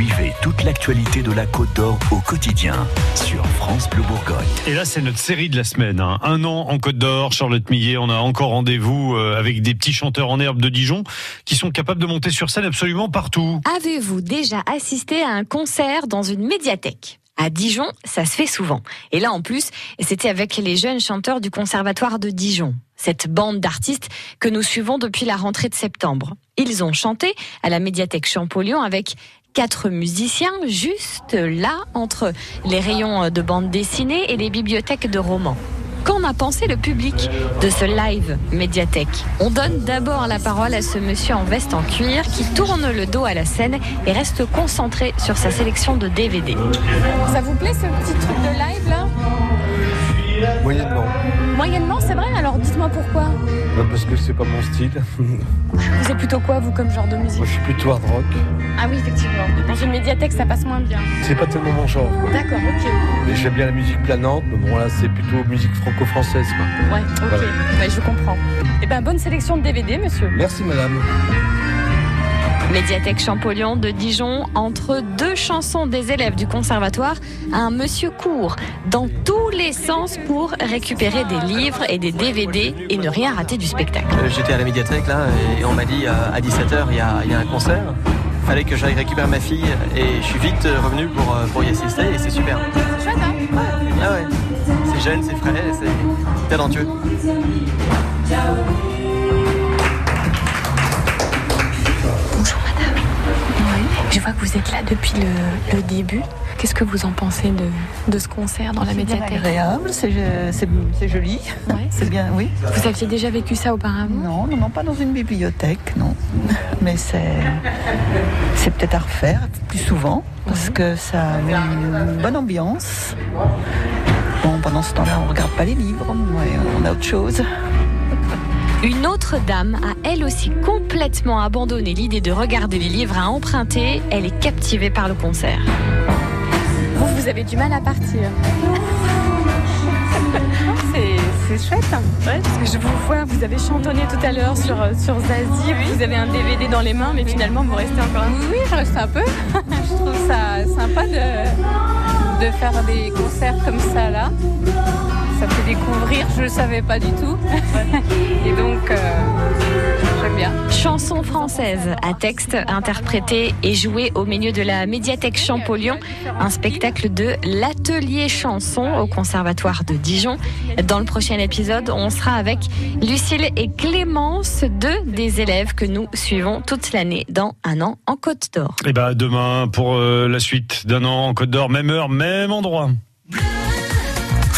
Suivez toute l'actualité de la Côte d'Or au quotidien sur France Bleu Bourgogne. Et là, c'est notre série de la semaine. hein. Un an en Côte d'Or, Charlotte Millet. On a encore rendez-vous euh, avec des petits chanteurs en herbe de Dijon qui sont capables de monter sur scène absolument partout. Avez-vous déjà assisté à un concert dans une médiathèque? À Dijon, ça se fait souvent. Et là, en plus, c'était avec les jeunes chanteurs du Conservatoire de Dijon. Cette bande d'artistes que nous suivons depuis la rentrée de septembre. Ils ont chanté à la médiathèque Champollion avec quatre musiciens juste là entre les rayons de bande dessinée et les bibliothèques de romans. Qu'en a pensé le public de ce live médiathèque On donne d'abord la parole à ce monsieur en veste en cuir qui tourne le dos à la scène et reste concentré sur sa sélection de DVD. Ça vous plaît ce petit truc de live là? Moyennement. Moyennement, c'est vrai Alors dites-moi pourquoi. Bah, Parce que c'est pas mon style. Vous êtes plutôt quoi vous comme genre de musique Moi je suis plutôt hard rock. Ah oui, effectivement. Dans une médiathèque, ça passe moins bien. C'est pas tellement mon genre. D'accord, ok. Mais j'aime bien la musique planante, mais bon là c'est plutôt musique franco-française. quoi. Ouais, ok. Voilà. Ouais, je comprends. Eh ben, bonne sélection de DVD, monsieur. Merci madame. Médiathèque Champollion de Dijon, entre deux chansons des élèves du conservatoire, un monsieur court dans tous les sens pour récupérer des livres et des DVD et ne rien rater du spectacle. Euh, J'étais à la médiathèque là et on m'a dit euh, à 17h il y a, il y a un concert. Fallait que j'aille récupérer ma fille et je suis vite euh, revenu pour, pour y assister et c'est super. C'est chouette, hein? Ah ouais, c'est jeune, c'est frais, c'est talentueux. Vous êtes là depuis le, le début. Qu'est-ce que vous en pensez de, de ce concert dans la médiathèque agréable, c'est c'est- c'est joli, Ouais. c'est bien, oui. Vous aviez déjà vécu ça auparavant? Non, non, non, pas dans une bibliothèque, non. Mais c'est peut-être à refaire plus souvent parce que ça a une bonne ambiance. Bon, pendant ce temps-là, on regarde pas les livres, on a autre chose. Une autre dame a elle aussi complètement abandonné l'idée de regarder les livres à emprunter. Elle est captivée par le concert. Vous, vous avez du mal à partir. C'est- chouette. hein. Ouais, parce que je vous vois, vous avez chantonné tout à l'heure sur, euh, sur Zazie, vous avez un DVD dans les mains, mais finalement vous restez encore un Oui, je reste un peu. je trouve ça sympa de, de faire des concerts comme ça là. Ça fait découvrir, je ne le savais pas du tout. Et donc, euh, j'aime bien. Chanson française à texte interprété et joué au milieu de la médiathèque Champollion, un spectacle de l'atelier chanson au conservatoire de Dijon. Dans le prochain épisode, on sera avec Lucille et Clémence, deux des élèves que nous suivons toute l'année dans un an en Côte d'Or. Et bah demain pour euh, la suite d'un an en Côte d'Or, même heure, même endroit.